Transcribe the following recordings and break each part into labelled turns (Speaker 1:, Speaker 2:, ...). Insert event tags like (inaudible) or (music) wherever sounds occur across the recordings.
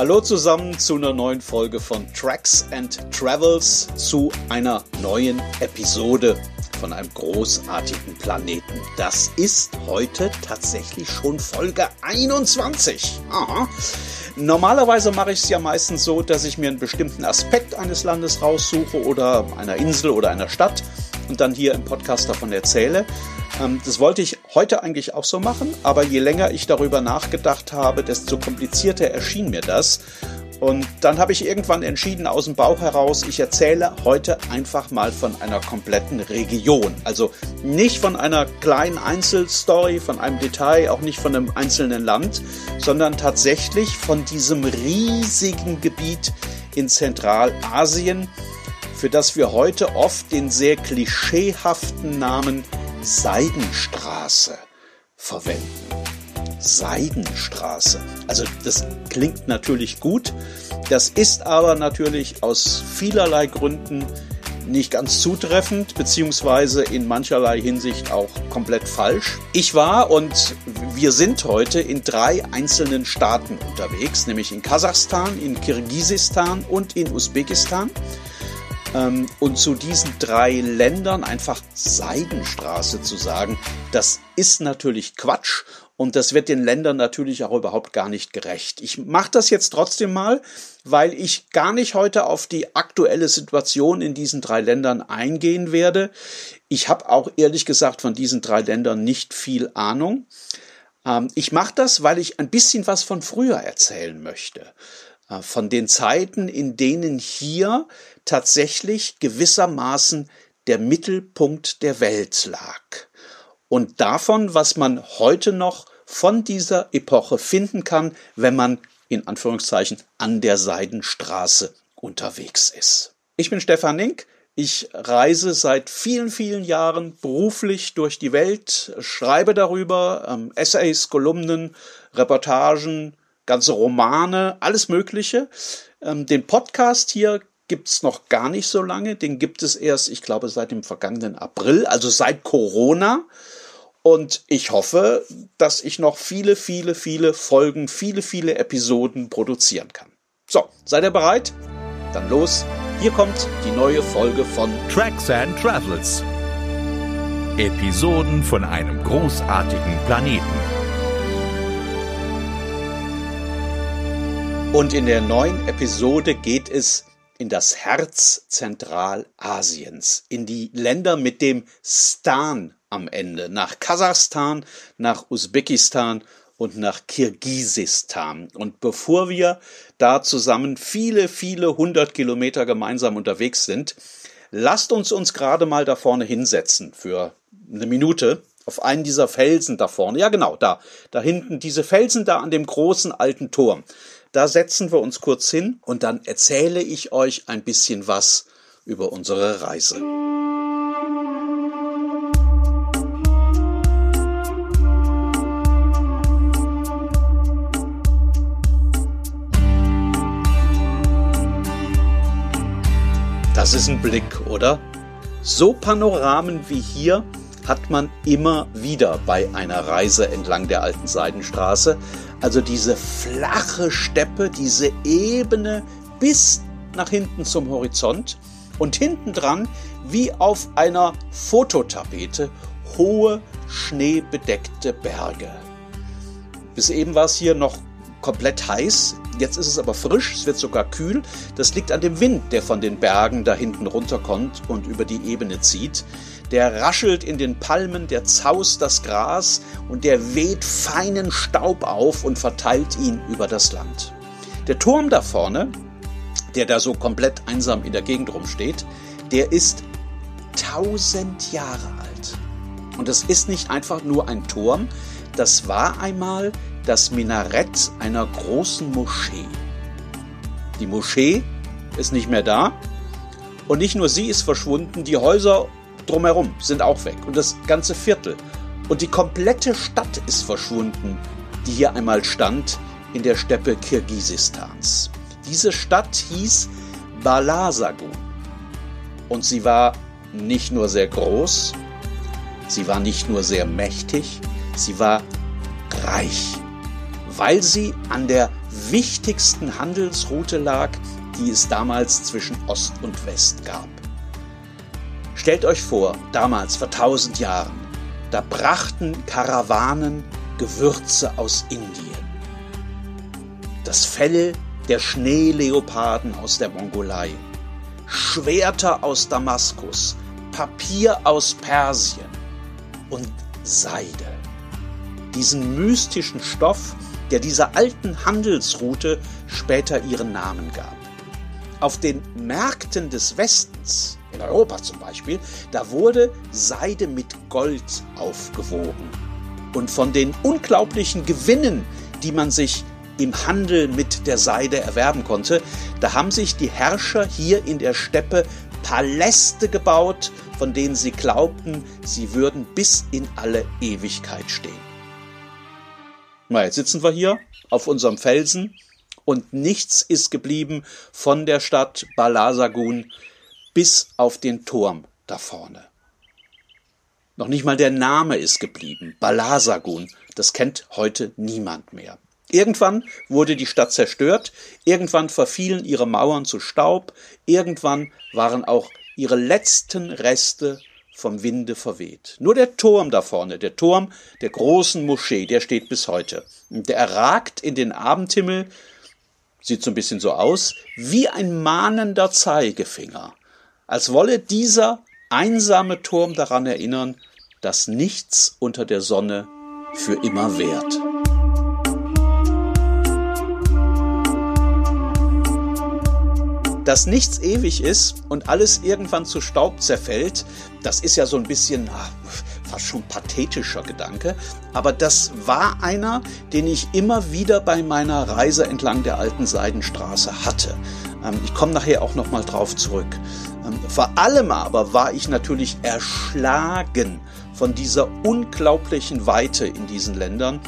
Speaker 1: Hallo zusammen zu einer neuen Folge von Tracks and Travels, zu einer neuen Episode von einem großartigen Planeten. Das ist heute tatsächlich schon Folge 21. Aha. Normalerweise mache ich es ja meistens so, dass ich mir einen bestimmten Aspekt eines Landes raussuche oder einer Insel oder einer Stadt und dann hier im Podcast davon erzähle. Ähm, das wollte ich heute eigentlich auch so machen, aber je länger ich darüber nachgedacht habe, desto komplizierter erschien mir das. Und dann habe ich irgendwann entschieden aus dem Bauch heraus, ich erzähle heute einfach mal von einer kompletten Region. Also nicht von einer kleinen Einzelstory, von einem Detail, auch nicht von einem einzelnen Land, sondern tatsächlich von diesem riesigen Gebiet in Zentralasien, für das wir heute oft den sehr klischeehaften Namen Seidenstraße verwenden. Seidenstraße. Also das klingt natürlich gut, das ist aber natürlich aus vielerlei Gründen nicht ganz zutreffend, beziehungsweise in mancherlei Hinsicht auch komplett falsch. Ich war und wir sind heute in drei einzelnen Staaten unterwegs, nämlich in Kasachstan, in Kirgisistan und in Usbekistan. Ähm, und zu diesen drei Ländern einfach Seidenstraße zu sagen, das ist natürlich Quatsch und das wird den Ländern natürlich auch überhaupt gar nicht gerecht. Ich mache das jetzt trotzdem mal, weil ich gar nicht heute auf die aktuelle Situation in diesen drei Ländern eingehen werde. Ich habe auch ehrlich gesagt von diesen drei Ländern nicht viel Ahnung. Ähm, ich mache das, weil ich ein bisschen was von früher erzählen möchte. Von den Zeiten, in denen hier tatsächlich gewissermaßen der Mittelpunkt der Welt lag. Und davon, was man heute noch von dieser Epoche finden kann, wenn man in Anführungszeichen an der Seidenstraße unterwegs ist. Ich bin Stefan Nink. Ich reise seit vielen, vielen Jahren beruflich durch die Welt, schreibe darüber ähm, Essays, Kolumnen, Reportagen, ganze Romane, alles Mögliche. Ähm, den Podcast hier gibt es noch gar nicht so lange. Den gibt es erst, ich glaube, seit dem vergangenen April, also seit Corona. Und ich hoffe, dass ich noch viele, viele, viele Folgen, viele, viele Episoden produzieren kann. So, seid ihr bereit? Dann los. Hier kommt die neue Folge von
Speaker 2: Tracks and Travels. Episoden von einem großartigen Planeten.
Speaker 1: Und in der neuen Episode geht es in das Herz Zentralasiens, in die Länder mit dem Stan am Ende, nach Kasachstan, nach Usbekistan und nach Kirgisistan. Und bevor wir da zusammen viele, viele hundert Kilometer gemeinsam unterwegs sind, lasst uns uns gerade mal da vorne hinsetzen für eine Minute auf einen dieser Felsen da vorne. Ja, genau, da, da hinten, diese Felsen da an dem großen alten Turm. Da setzen wir uns kurz hin und dann erzähle ich euch ein bisschen was über unsere Reise. Das ist ein Blick, oder? So Panoramen wie hier hat man immer wieder bei einer Reise entlang der alten Seidenstraße. Also diese flache Steppe, diese Ebene bis nach hinten zum Horizont und hinten dran wie auf einer Fototapete hohe schneebedeckte Berge. Bis eben war es hier noch komplett heiß. Jetzt ist es aber frisch, es wird sogar kühl. Das liegt an dem Wind, der von den Bergen da hinten runterkommt und über die Ebene zieht. Der raschelt in den Palmen, der zaust das Gras und der weht feinen Staub auf und verteilt ihn über das Land. Der Turm da vorne, der da so komplett einsam in der Gegend rumsteht, der ist tausend Jahre alt. Und das ist nicht einfach nur ein Turm, das war einmal das Minarett einer großen Moschee. Die Moschee ist nicht mehr da. Und nicht nur sie ist verschwunden, die Häuser drumherum sind auch weg. Und das ganze Viertel. Und die komplette Stadt ist verschwunden, die hier einmal stand in der Steppe Kirgisistans. Diese Stadt hieß Balasagun. Und sie war nicht nur sehr groß, sie war nicht nur sehr mächtig, sie war reich weil sie an der wichtigsten Handelsroute lag, die es damals zwischen Ost und West gab. Stellt euch vor, damals vor tausend Jahren, da brachten Karawanen Gewürze aus Indien. Das Fell der Schneeleoparden aus der Mongolei, Schwerter aus Damaskus, Papier aus Persien und Seide. Diesen mystischen Stoff, der dieser alten Handelsroute später ihren Namen gab. Auf den Märkten des Westens, in Europa zum Beispiel, da wurde Seide mit Gold aufgewogen. Und von den unglaublichen Gewinnen, die man sich im Handel mit der Seide erwerben konnte, da haben sich die Herrscher hier in der Steppe Paläste gebaut, von denen sie glaubten, sie würden bis in alle Ewigkeit stehen. Na, jetzt sitzen wir hier auf unserem Felsen und nichts ist geblieben von der Stadt Balasagun bis auf den Turm da vorne. Noch nicht mal der Name ist geblieben. Balasagun, das kennt heute niemand mehr. Irgendwann wurde die Stadt zerstört, irgendwann verfielen ihre Mauern zu Staub, irgendwann waren auch ihre letzten Reste vom Winde verweht. Nur der Turm da vorne, der Turm der großen Moschee, der steht bis heute. Der erragt in den Abendhimmel, sieht so ein bisschen so aus, wie ein mahnender Zeigefinger, als wolle dieser einsame Turm daran erinnern, dass nichts unter der Sonne für immer währt. Dass nichts ewig ist und alles irgendwann zu Staub zerfällt, das ist ja so ein bisschen ach, fast schon pathetischer Gedanke, aber das war einer, den ich immer wieder bei meiner Reise entlang der alten Seidenstraße hatte. Ähm, ich komme nachher auch noch mal drauf zurück. Ähm, vor allem aber war ich natürlich erschlagen von dieser unglaublichen Weite in diesen Ländern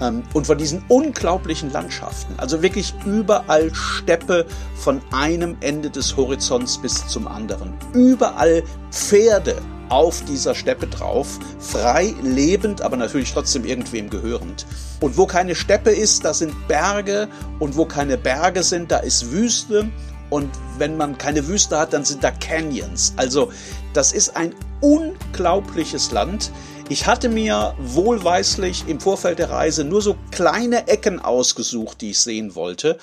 Speaker 1: und von diesen unglaublichen Landschaften. Also wirklich überall Steppe von einem Ende des Horizonts bis zum anderen. Überall Pferde auf dieser Steppe drauf, frei lebend, aber natürlich trotzdem irgendwem gehörend. Und wo keine Steppe ist, da sind Berge und wo keine Berge sind, da ist Wüste und wenn man keine Wüste hat, dann sind da Canyons. Also das ist ein unglaubliches Land. Ich hatte mir wohlweislich im Vorfeld der Reise nur so kleine Ecken ausgesucht, die ich sehen wollte,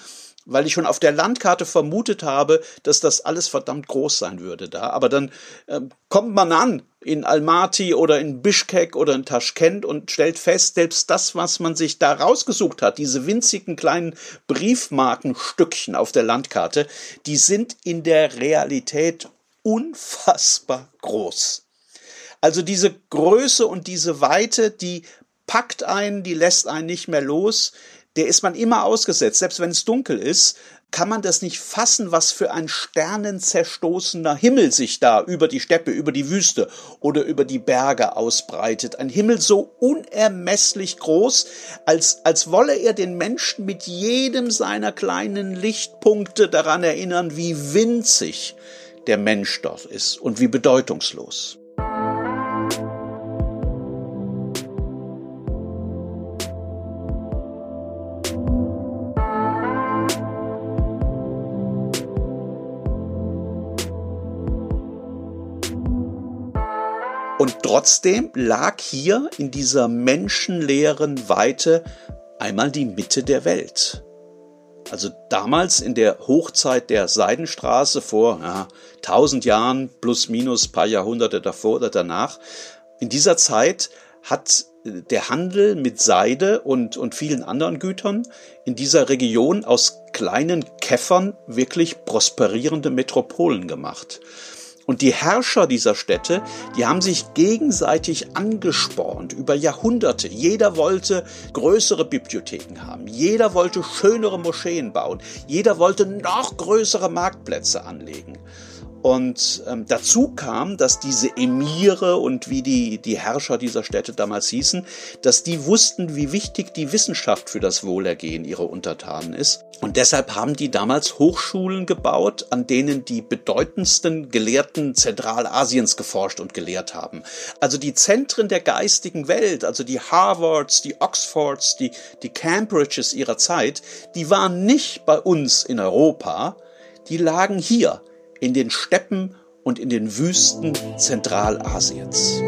Speaker 1: weil ich schon auf der Landkarte vermutet habe, dass das alles verdammt groß sein würde da. Aber dann äh, kommt man an in Almaty oder in Bishkek oder in Taschkent und stellt fest, selbst das, was man sich da rausgesucht hat, diese winzigen kleinen Briefmarkenstückchen auf der Landkarte, die sind in der Realität unfassbar groß. Also diese Größe und diese Weite, die packt einen, die lässt einen nicht mehr los. Der ist man immer ausgesetzt. Selbst wenn es dunkel ist, kann man das nicht fassen, was für ein sternenzerstoßener Himmel sich da über die Steppe, über die Wüste oder über die Berge ausbreitet. Ein Himmel so unermesslich groß, als, als wolle er den Menschen mit jedem seiner kleinen Lichtpunkte daran erinnern, wie winzig der Mensch dort ist und wie bedeutungslos. Trotzdem lag hier in dieser menschenleeren Weite einmal die Mitte der Welt. Also damals in der Hochzeit der Seidenstraße vor ja, 1000 Jahren plus minus paar Jahrhunderte davor oder danach. In dieser Zeit hat der Handel mit Seide und, und vielen anderen Gütern in dieser Region aus kleinen Käffern wirklich prosperierende Metropolen gemacht. Und die Herrscher dieser Städte, die haben sich gegenseitig angespornt über Jahrhunderte. Jeder wollte größere Bibliotheken haben. Jeder wollte schönere Moscheen bauen. Jeder wollte noch größere Marktplätze anlegen. Und ähm, dazu kam, dass diese Emire und wie die, die Herrscher dieser Städte damals hießen, dass die wussten, wie wichtig die Wissenschaft für das Wohlergehen ihrer Untertanen ist. Und deshalb haben die damals Hochschulen gebaut, an denen die bedeutendsten Gelehrten Zentralasiens geforscht und gelehrt haben. Also die Zentren der geistigen Welt, also die Harvards, die Oxfords, die, die Cambridges ihrer Zeit, die waren nicht bei uns in Europa, die lagen hier in den Steppen und in den Wüsten Zentralasiens.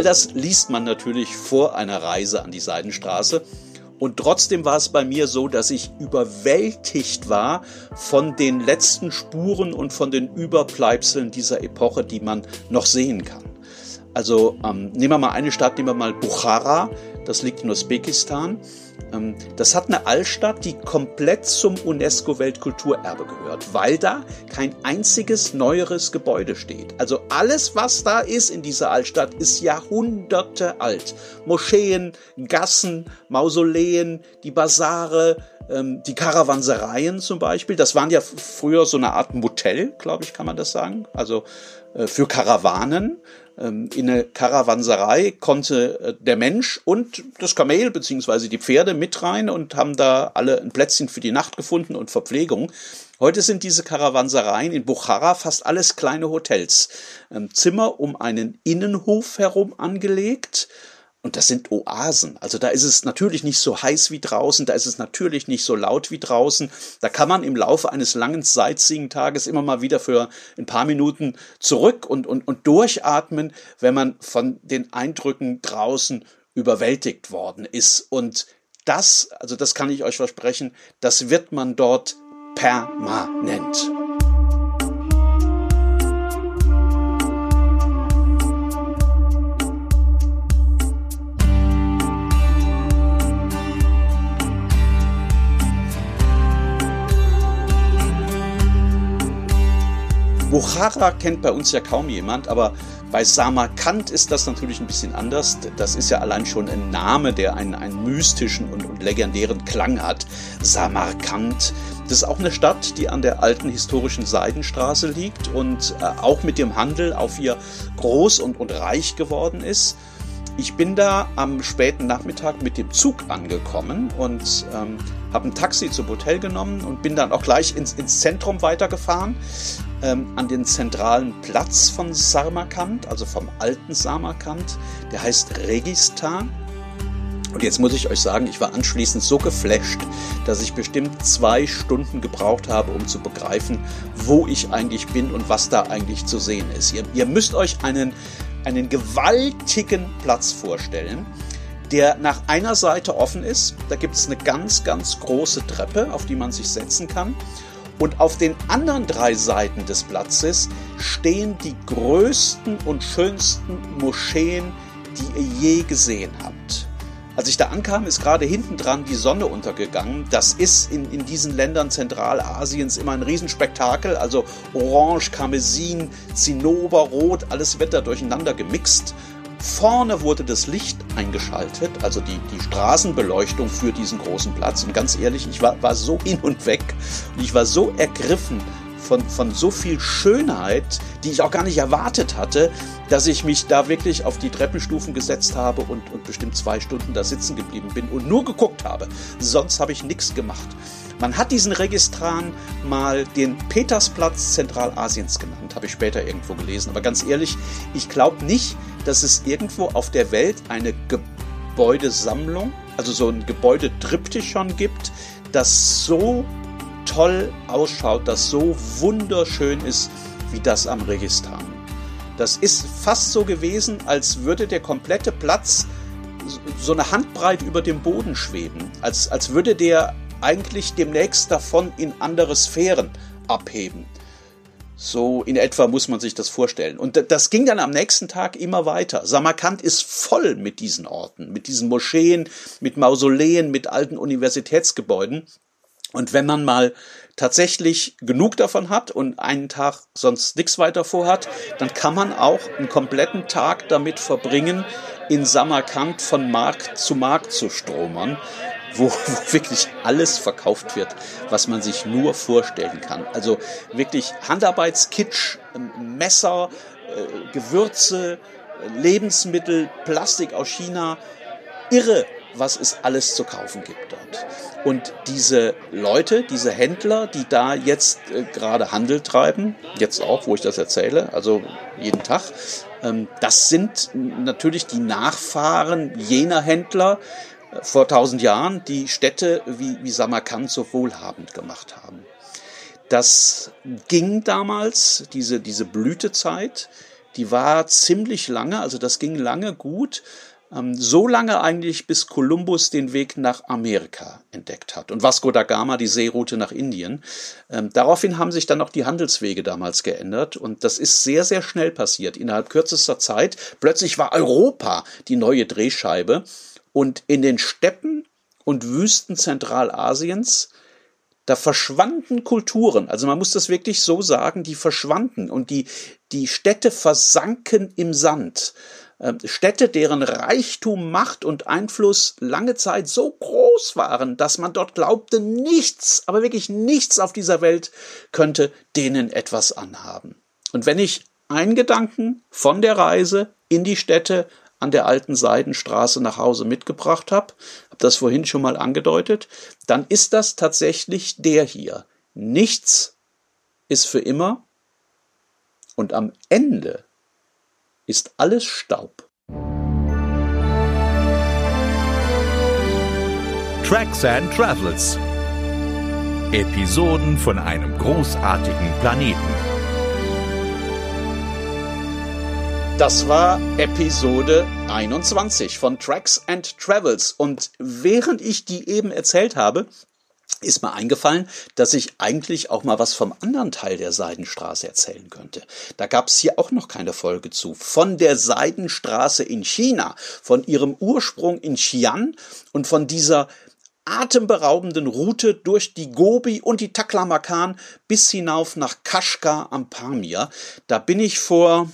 Speaker 1: All das liest man natürlich vor einer Reise an die Seidenstraße. Und trotzdem war es bei mir so, dass ich überwältigt war von den letzten Spuren und von den Überbleibseln dieser Epoche, die man noch sehen kann. Also ähm, nehmen wir mal eine Stadt, nehmen wir mal Bukhara, das liegt in Usbekistan. Ähm, das hat eine Altstadt, die komplett zum UNESCO-Weltkulturerbe gehört, weil da kein einziges neueres Gebäude steht. Also alles, was da ist in dieser Altstadt, ist Jahrhunderte alt. Moscheen, Gassen, Mausoleen, die Basare, ähm, die Karawansereien zum Beispiel. Das waren ja früher so eine Art Motel, glaube ich, kann man das sagen. Also für Karawanen. Ähm, in eine Karawanserei konnte äh, der Mensch und das Kamel beziehungsweise die Pferde mit rein und haben da alle ein Plätzchen für die Nacht gefunden und Verpflegung. Heute sind diese Karawansereien in Bukhara fast alles kleine Hotels. Ähm, Zimmer um einen Innenhof herum angelegt und das sind Oasen. Also da ist es natürlich nicht so heiß wie draußen, da ist es natürlich nicht so laut wie draußen. Da kann man im Laufe eines langen Sightseeing-Tages immer mal wieder für ein paar Minuten zurück und, und, und durchatmen, wenn man von den Eindrücken draußen überwältigt worden ist. Und das, also das kann ich euch versprechen, das wird man dort permanent. Bukhara kennt bei uns ja kaum jemand, aber bei Samarkand ist das natürlich ein bisschen anders. Das ist ja allein schon ein Name, der einen, einen mystischen und, und legendären Klang hat. Samarkand. Das ist auch eine Stadt, die an der alten historischen Seidenstraße liegt und äh, auch mit dem Handel auf ihr groß und, und reich geworden ist. Ich bin da am späten Nachmittag mit dem Zug angekommen und ähm, habe ein Taxi zum Hotel genommen und bin dann auch gleich ins, ins Zentrum weitergefahren, ähm, an den zentralen Platz von Samarkand, also vom alten Samarkand. Der heißt Registan. Und jetzt muss ich euch sagen, ich war anschließend so geflasht, dass ich bestimmt zwei Stunden gebraucht habe, um zu begreifen, wo ich eigentlich bin und was da eigentlich zu sehen ist. Ihr, ihr müsst euch einen einen gewaltigen Platz vorstellen, der nach einer Seite offen ist. Da gibt es eine ganz, ganz große Treppe, auf die man sich setzen kann. Und auf den anderen drei Seiten des Platzes stehen die größten und schönsten Moscheen, die ihr je gesehen habt. Als ich da ankam, ist gerade hinten dran die Sonne untergegangen. Das ist in, in diesen Ländern Zentralasiens immer ein Riesenspektakel. Also Orange, Karmesin, Zinnober, Rot, alles wird da durcheinander gemixt. Vorne wurde das Licht eingeschaltet, also die, die Straßenbeleuchtung für diesen großen Platz. Und ganz ehrlich, ich war, war so hin und weg und ich war so ergriffen von, von so viel Schönheit, die ich auch gar nicht erwartet hatte, dass ich mich da wirklich auf die Treppenstufen gesetzt habe und, und bestimmt zwei Stunden da sitzen geblieben bin und nur geguckt habe. Sonst habe ich nichts gemacht. Man hat diesen Registran mal den Petersplatz Zentralasiens genannt, habe ich später irgendwo gelesen. Aber ganz ehrlich, ich glaube nicht, dass es irgendwo auf der Welt eine Gebäudesammlung, also so ein Gebäudetriptychon gibt, das so toll ausschaut, das so wunderschön ist wie das am Registan. Das ist fast so gewesen, als würde der komplette Platz so eine Handbreit über dem Boden schweben, als, als würde der eigentlich demnächst davon in andere Sphären abheben. So in etwa muss man sich das vorstellen. Und das ging dann am nächsten Tag immer weiter. Samarkand ist voll mit diesen Orten, mit diesen Moscheen, mit Mausoleen, mit alten Universitätsgebäuden. Und wenn man mal tatsächlich genug davon hat und einen Tag sonst nichts weiter vorhat, dann kann man auch einen kompletten Tag damit verbringen, in Samarkand von Markt zu Markt zu stromern (laughs) wo, wo wirklich alles verkauft wird, was man sich nur vorstellen kann. Also wirklich Handarbeitskitsch, ähm, Messer, äh, Gewürze, Lebensmittel, Plastik aus China. Irre, was es alles zu kaufen gibt dort. Und diese Leute, diese Händler, die da jetzt äh, gerade Handel treiben, jetzt auch, wo ich das erzähle, also jeden Tag, ähm, das sind natürlich die Nachfahren jener Händler, vor tausend Jahren die Städte wie, wie Samarkand so wohlhabend gemacht haben. Das ging damals, diese, diese Blütezeit, die war ziemlich lange, also das ging lange gut, so lange eigentlich, bis Kolumbus den Weg nach Amerika entdeckt hat und Vasco da Gama die Seeroute nach Indien. Ähm, daraufhin haben sich dann auch die Handelswege damals geändert und das ist sehr, sehr schnell passiert. Innerhalb kürzester Zeit plötzlich war Europa die neue Drehscheibe und in den Steppen und Wüsten Zentralasiens, da verschwanden Kulturen. Also man muss das wirklich so sagen, die verschwanden und die, die Städte versanken im Sand. Ähm, Städte, deren Reichtum, Macht und Einfluss lange Zeit so groß waren, dass man dort glaubte, nichts, aber wirklich nichts auf dieser Welt könnte denen etwas anhaben. Und wenn ich einen Gedanken von der Reise in die Städte an der alten Seidenstraße nach Hause mitgebracht habe, habe das vorhin schon mal angedeutet, dann ist das tatsächlich der hier. Nichts ist für immer und am Ende ist alles Staub.
Speaker 2: Tracks and Travels. Episoden von einem großartigen Planeten.
Speaker 1: Das war Episode 21 von Tracks and Travels. Und während ich die eben erzählt habe, ist mir eingefallen, dass ich eigentlich auch mal was vom anderen Teil der Seidenstraße erzählen könnte. Da gab es hier auch noch keine Folge zu. Von der Seidenstraße in China, von ihrem Ursprung in Xi'an und von dieser atemberaubenden Route durch die Gobi und die Taklamakan bis hinauf nach Kashgar am Pamir. Da bin ich vor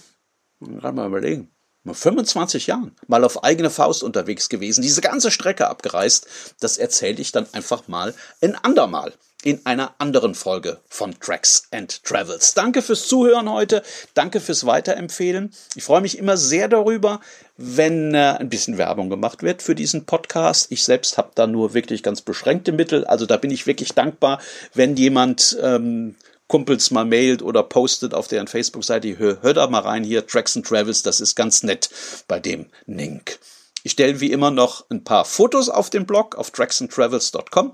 Speaker 1: gerade mal überlegen, 25 Jahren mal auf eigene Faust unterwegs gewesen, diese ganze Strecke abgereist. Das erzähle ich dann einfach mal ein andermal in einer anderen Folge von Tracks and Travels. Danke fürs Zuhören heute, danke fürs Weiterempfehlen. Ich freue mich immer sehr darüber, wenn äh, ein bisschen Werbung gemacht wird für diesen Podcast. Ich selbst habe da nur wirklich ganz beschränkte Mittel, also da bin ich wirklich dankbar, wenn jemand ähm, Kumpels mal mailt oder postet auf deren Facebook-Seite, hör, hör da mal rein hier, Tracks and Travels, das ist ganz nett bei dem Link. Ich stelle wie immer noch ein paar Fotos auf den Blog auf tracksandtravels.com,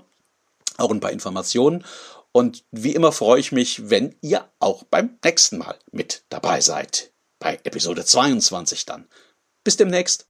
Speaker 1: auch ein paar Informationen. Und wie immer freue ich mich, wenn ihr auch beim nächsten Mal mit dabei seid. Bei Episode 22 dann. Bis demnächst.